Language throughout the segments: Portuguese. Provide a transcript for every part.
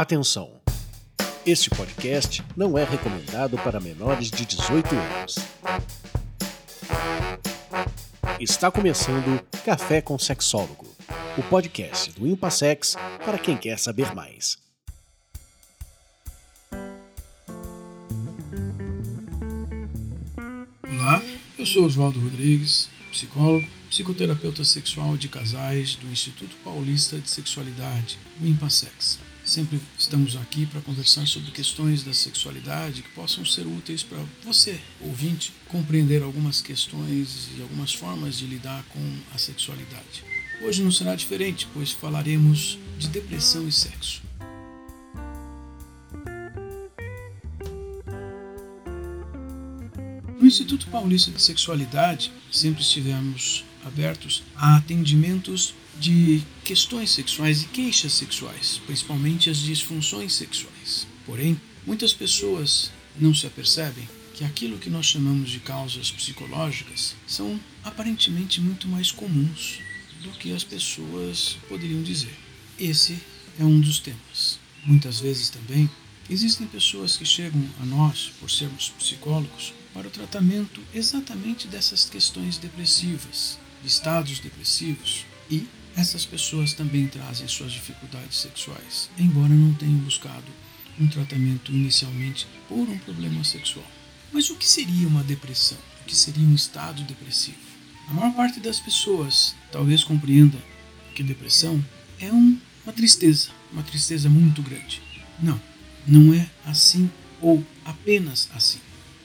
Atenção! Este podcast não é recomendado para menores de 18 anos. Está começando Café com Sexólogo, o podcast do Impassex para quem quer saber mais. Olá, eu sou Oswaldo Rodrigues, psicólogo, psicoterapeuta sexual de casais do Instituto Paulista de Sexualidade, o Impassex. Sempre estamos aqui para conversar sobre questões da sexualidade que possam ser úteis para você, ouvinte, compreender algumas questões e algumas formas de lidar com a sexualidade. Hoje não será diferente, pois falaremos de depressão e sexo. No Instituto Paulista de Sexualidade, sempre estivemos abertos a atendimentos de questões sexuais e queixas sexuais, principalmente as disfunções sexuais. Porém, muitas pessoas não se apercebem que aquilo que nós chamamos de causas psicológicas são aparentemente muito mais comuns do que as pessoas poderiam dizer. Esse é um dos temas. Muitas vezes também existem pessoas que chegam a nós, por sermos psicólogos, para o tratamento exatamente dessas questões depressivas, de estados depressivos, e essas pessoas também trazem suas dificuldades sexuais, embora não tenham buscado um tratamento inicialmente por um problema sexual. Mas o que seria uma depressão? O que seria um estado depressivo? A maior parte das pessoas talvez compreenda que depressão é um, uma tristeza, uma tristeza muito grande. Não, não é assim ou apenas assim.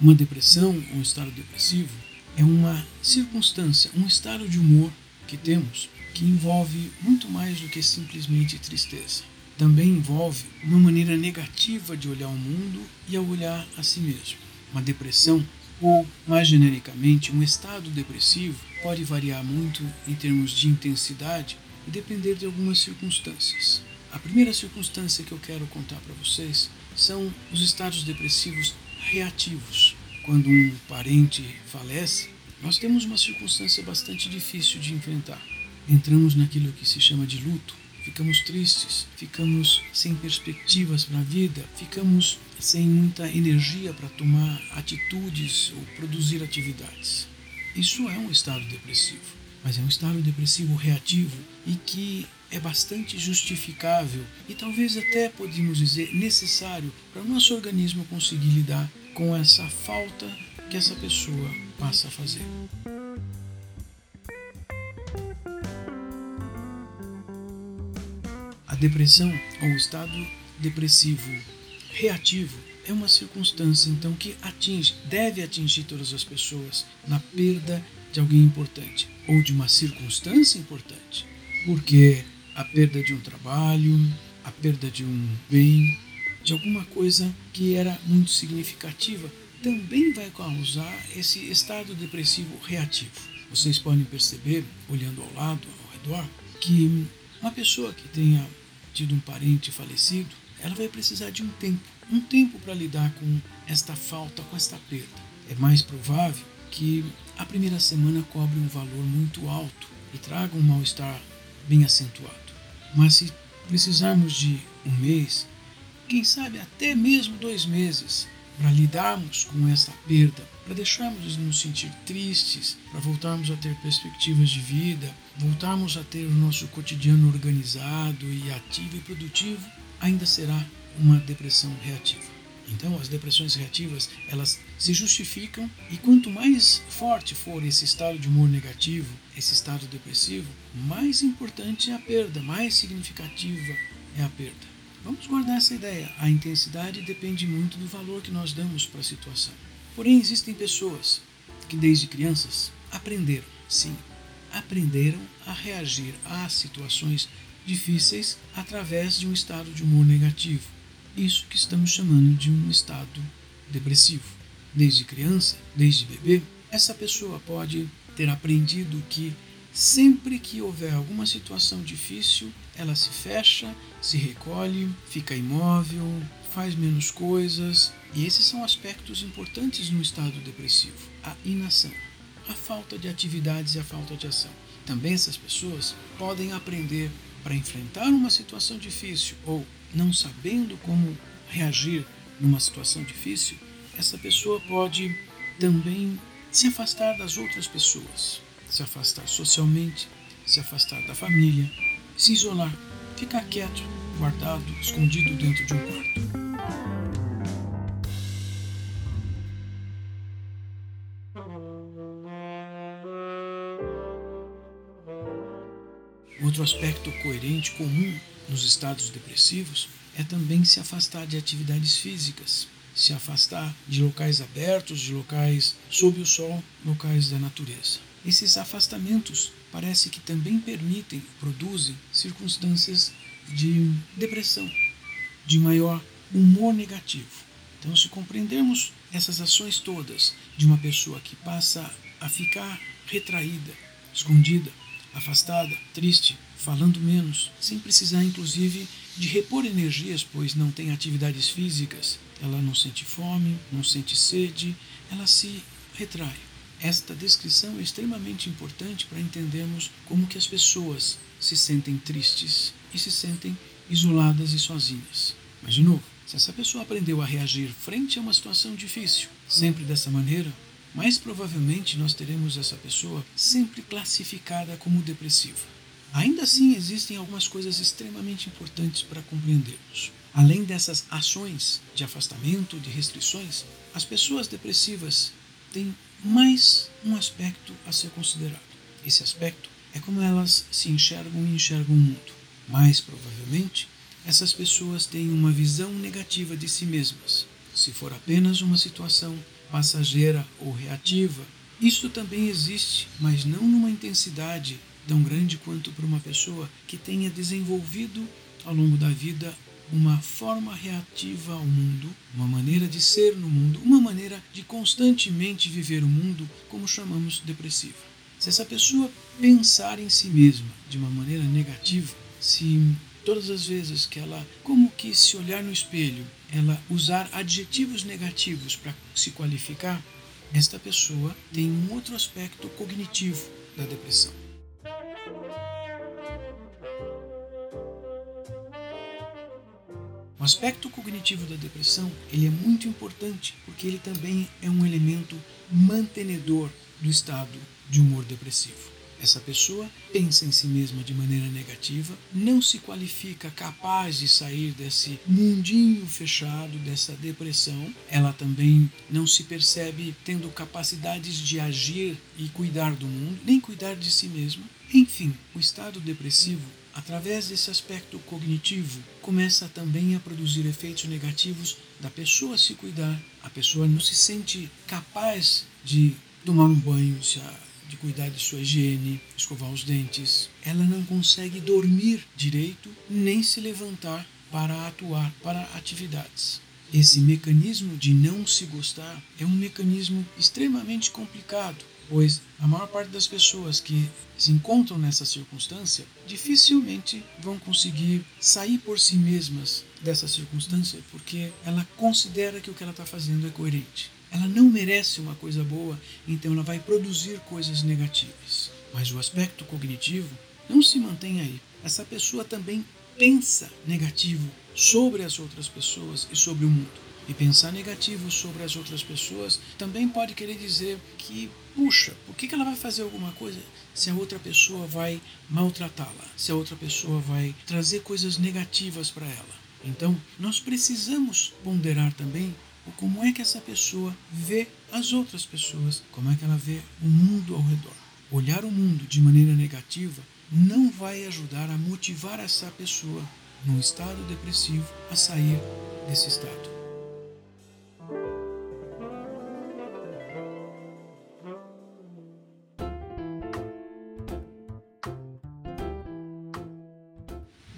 Uma depressão, um estado depressivo, é uma circunstância, um estado de humor que temos que envolve muito mais do que simplesmente tristeza. Também envolve uma maneira negativa de olhar o mundo e a olhar a si mesmo. Uma depressão, ou mais genericamente, um estado depressivo, pode variar muito em termos de intensidade e depender de algumas circunstâncias. A primeira circunstância que eu quero contar para vocês são os estados depressivos reativos. Quando um parente falece, nós temos uma circunstância bastante difícil de enfrentar entramos naquilo que se chama de luto, ficamos tristes, ficamos sem perspectivas para a vida, ficamos sem muita energia para tomar atitudes ou produzir atividades. Isso é um estado depressivo, mas é um estado depressivo reativo e que é bastante justificável e talvez até podemos dizer necessário para o nosso organismo conseguir lidar com essa falta que essa pessoa passa a fazer. A depressão ou estado depressivo reativo é uma circunstância então que atinge, deve atingir todas as pessoas na perda de alguém importante ou de uma circunstância importante, porque a perda de um trabalho, a perda de um bem, de alguma coisa que era muito significativa, também vai causar esse estado depressivo reativo. Vocês podem perceber, olhando ao lado, ao redor, que uma pessoa que tenha tido um parente falecido, ela vai precisar de um tempo, um tempo para lidar com esta falta, com esta perda. É mais provável que a primeira semana cobre um valor muito alto e traga um mal-estar bem acentuado. Mas se precisarmos de um mês, quem sabe até mesmo dois meses, para lidarmos com essa perda, para deixarmos de nos sentir tristes, para voltarmos a ter perspectivas de vida, voltarmos a ter o nosso cotidiano organizado e ativo e produtivo, ainda será uma depressão reativa. Então, as depressões reativas, elas se justificam e quanto mais forte for esse estado de humor negativo, esse estado depressivo, mais importante é a perda, mais significativa é a perda. Vamos guardar essa ideia. A intensidade depende muito do valor que nós damos para a situação. Porém, existem pessoas que desde crianças aprenderam, sim, aprenderam a reagir a situações difíceis através de um estado de humor negativo. Isso que estamos chamando de um estado depressivo. Desde criança, desde bebê, essa pessoa pode ter aprendido que Sempre que houver alguma situação difícil, ela se fecha, se recolhe, fica imóvel, faz menos coisas. E esses são aspectos importantes no estado depressivo: a inação, a falta de atividades e a falta de ação. Também essas pessoas podem aprender para enfrentar uma situação difícil ou não sabendo como reagir numa situação difícil, essa pessoa pode também se afastar das outras pessoas, se afastar socialmente, se afastar da família, se isolar, ficar quieto, guardado, escondido dentro de um quarto. Outro aspecto coerente comum nos estados depressivos é também se afastar de atividades físicas, se afastar de locais abertos, de locais sob o sol, locais da natureza. Esses afastamentos parece que também permitem, produzem circunstâncias de depressão, de maior humor negativo. Então, se compreendermos essas ações todas de uma pessoa que passa a ficar retraída, escondida, afastada, triste, falando menos, sem precisar inclusive de repor energias, pois não tem atividades físicas, ela não sente fome, não sente sede, ela se retrai. Esta descrição é extremamente importante para entendermos como que as pessoas se sentem tristes e se sentem isoladas e sozinhas. Mas de novo, se essa pessoa aprendeu a reagir frente a uma situação difícil, sempre dessa maneira, mais provavelmente nós teremos essa pessoa sempre classificada como depressiva. Ainda assim, existem algumas coisas extremamente importantes para compreendermos. Além dessas ações de afastamento, de restrições, as pessoas depressivas têm mais um aspecto a ser considerado. Esse aspecto é como elas se enxergam e enxergam o mundo. Mais provavelmente, essas pessoas têm uma visão negativa de si mesmas. Se for apenas uma situação passageira ou reativa. Isto também existe, mas não numa intensidade tão grande quanto para uma pessoa que tenha desenvolvido ao longo da vida uma forma reativa ao mundo, uma maneira de ser no mundo, uma maneira de constantemente viver o mundo, como chamamos depressiva. Se essa pessoa pensar em si mesma de uma maneira negativa, se todas as vezes que ela, como que se olhar no espelho, ela usar adjetivos negativos para se qualificar, esta pessoa tem um outro aspecto cognitivo da depressão. O aspecto cognitivo da depressão ele é muito importante porque ele também é um elemento mantenedor do estado de humor depressivo. Essa pessoa pensa em si mesma de maneira negativa, não se qualifica capaz de sair desse mundinho fechado, dessa depressão. Ela também não se percebe tendo capacidades de agir e cuidar do mundo, nem cuidar de si mesma. Enfim, o estado depressivo através desse aspecto cognitivo, começa também a produzir efeitos negativos da pessoa se cuidar. A pessoa não se sente capaz de tomar um banho, se de cuidar de sua higiene, escovar os dentes. Ela não consegue dormir direito nem se levantar para atuar para atividades. Esse mecanismo de não se gostar é um mecanismo extremamente complicado, pois a maior parte das pessoas que se encontram nessa circunstância dificilmente vão conseguir sair por si mesmas dessa circunstância porque ela considera que o que ela está fazendo é coerente. Ela não merece uma coisa boa, então ela vai produzir coisas negativas. Mas o aspecto cognitivo não se mantém aí. Essa pessoa também pensa negativo sobre as outras pessoas e sobre o mundo. E pensar negativo sobre as outras pessoas também pode querer dizer que, puxa, por que ela vai fazer alguma coisa se a outra pessoa vai maltratá-la, se a outra pessoa vai trazer coisas negativas para ela? Então, nós precisamos ponderar também ou como é que essa pessoa vê as outras pessoas, como é que ela vê o mundo ao redor. Olhar o mundo de maneira negativa não vai ajudar a motivar essa pessoa num estado depressivo a sair desse estado.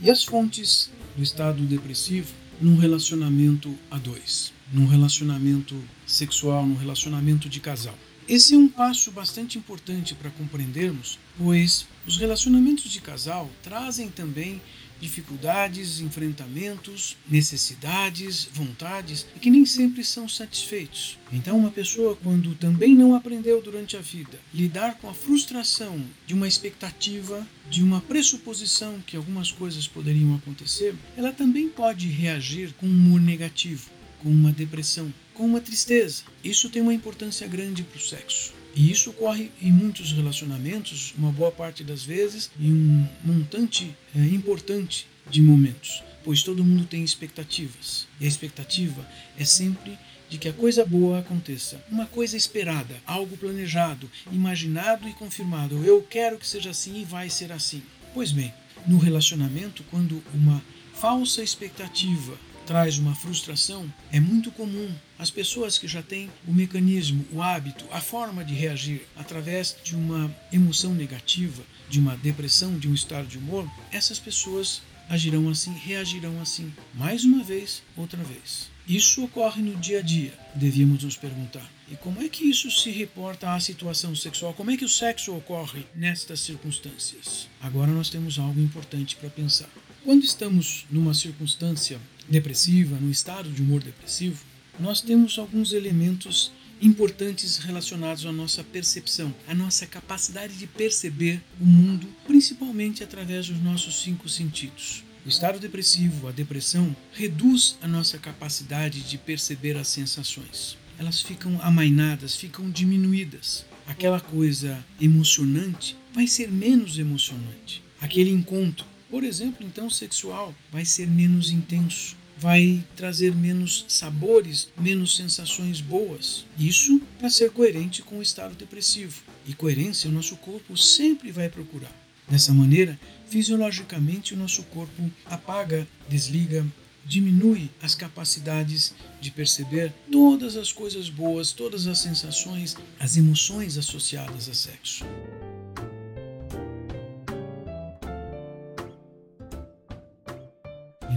E as fontes do estado depressivo num relacionamento a dois? Num relacionamento sexual, num relacionamento de casal. Esse é um passo bastante importante para compreendermos, pois os relacionamentos de casal trazem também dificuldades, enfrentamentos, necessidades, vontades e que nem sempre são satisfeitos. Então, uma pessoa, quando também não aprendeu durante a vida lidar com a frustração de uma expectativa, de uma pressuposição que algumas coisas poderiam acontecer, ela também pode reagir com um humor negativo, com uma depressão, com uma tristeza. Isso tem uma importância grande para o sexo. E isso ocorre em muitos relacionamentos, uma boa parte das vezes, em um montante é, importante de momentos, pois todo mundo tem expectativas. E a expectativa é sempre de que a coisa boa aconteça. Uma coisa esperada, algo planejado, imaginado e confirmado. Eu quero que seja assim e vai ser assim. Pois bem, no relacionamento, quando uma falsa expectativa traz uma frustração, é muito comum as pessoas que já têm o mecanismo, o hábito, a forma de reagir através de uma emoção negativa, de uma depressão, de um estado de humor, essas pessoas agirão assim, reagirão assim, mais uma vez, outra vez. Isso ocorre no dia a dia, devíamos nos perguntar. E como é que isso se reporta à situação sexual? Como é que o sexo ocorre nestas circunstâncias? Agora nós temos algo importante para pensar. Quando estamos numa circunstância depressiva, num estado de humor depressivo, nós temos alguns elementos importantes relacionados à nossa percepção, à nossa capacidade de perceber o mundo, principalmente através dos nossos cinco sentidos. O estado depressivo, a depressão, reduz a nossa capacidade de perceber as sensações. Elas ficam amainadas, ficam diminuídas. Aquela coisa emocionante vai ser menos emocionante. Aquele encontro, por exemplo, então sexual, vai ser menos intenso vai trazer menos sabores, menos sensações boas. Isso para ser coerente com o estado depressivo. E coerência o nosso corpo sempre vai procurar. Dessa maneira, fisiologicamente, o nosso corpo apaga, desliga, diminui as capacidades de perceber todas as coisas boas, todas as sensações, as emoções associadas a sexo.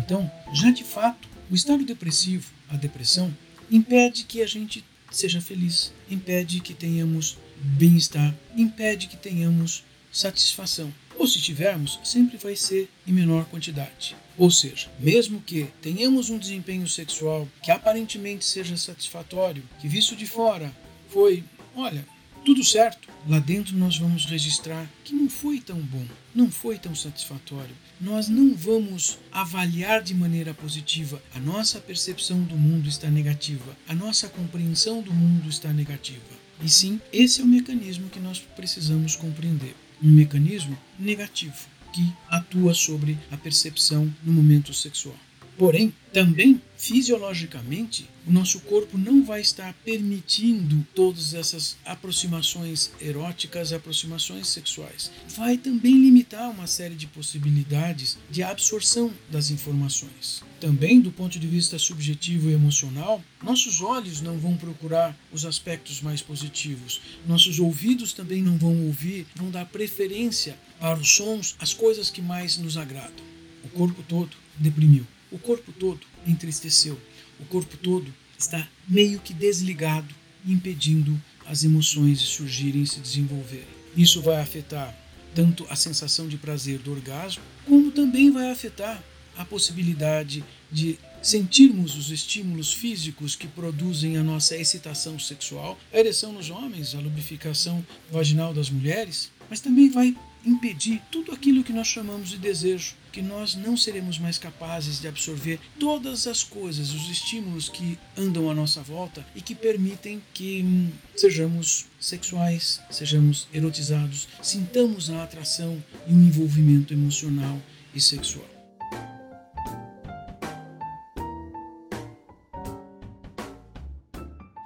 Então, já de fato, o estado depressivo, a depressão, impede que a gente seja feliz, impede que tenhamos bem-estar, impede que tenhamos satisfação. Ou se tivermos, sempre vai ser em menor quantidade. Ou seja, mesmo que tenhamos um desempenho sexual que aparentemente seja satisfatório, que visto de fora foi, olha, tudo certo, lá dentro nós vamos registrar que não foi tão bom, não foi tão satisfatório. Nós não vamos avaliar de maneira positiva. A nossa percepção do mundo está negativa, a nossa compreensão do mundo está negativa. E sim, esse é o mecanismo que nós precisamos compreender. Um mecanismo negativo que atua sobre a percepção no momento sexual. Porém, também fisiologicamente, o nosso corpo não vai estar permitindo todas essas aproximações eróticas, aproximações sexuais. Vai também limitar uma série de possibilidades de absorção das informações. Também, do ponto de vista subjetivo e emocional, nossos olhos não vão procurar os aspectos mais positivos, nossos ouvidos também não vão ouvir, vão dar preferência para os sons, as coisas que mais nos agradam. O corpo todo deprimiu. O corpo todo entristeceu. O corpo todo está meio que desligado, impedindo as emoções de surgirem e se desenvolverem. Isso vai afetar tanto a sensação de prazer do orgasmo, como também vai afetar a possibilidade de sentirmos os estímulos físicos que produzem a nossa excitação sexual, a ereção nos homens, a lubrificação vaginal das mulheres, mas também vai impedir tudo aquilo que nós chamamos de desejo, que nós não seremos mais capazes de absorver todas as coisas, os estímulos que andam à nossa volta e que permitem que hum, sejamos sexuais, sejamos erotizados, sintamos a atração e um envolvimento emocional e sexual.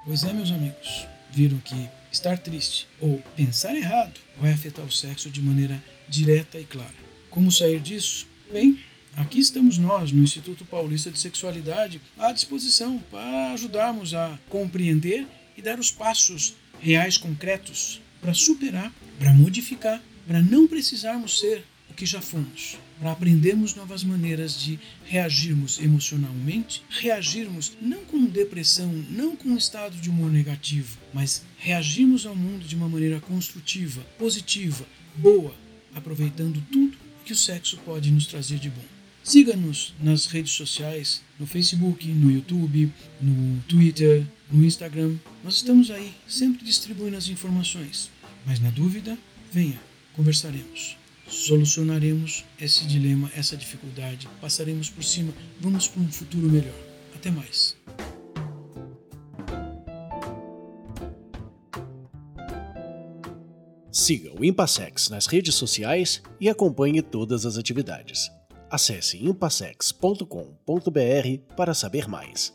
Pois é, meus amigos, viram que estar triste ou pensar errado vai afetar o sexo de maneira direta e clara. Como sair disso? Bem, aqui estamos nós, no Instituto Paulista de Sexualidade, à disposição para ajudarmos a compreender e dar os passos reais, concretos, para superar, para modificar, para não precisarmos ser o que já fomos, para aprendermos novas maneiras de reagirmos emocionalmente, reagirmos não com depressão, não com um estado de humor negativo, mas reagirmos ao mundo de uma maneira construtiva, positiva, boa, aproveitando tudo que o sexo pode nos trazer de bom. Siga-nos nas redes sociais, no Facebook, no YouTube, no Twitter, no Instagram. Nós estamos aí, sempre distribuindo as informações. Mas na dúvida, venha, conversaremos. Solucionaremos esse dilema, essa dificuldade, passaremos por cima, vamos para um futuro melhor. Até mais. Siga o Impassex nas redes sociais e acompanhe todas as atividades. Acesse impassex.com.br para saber mais.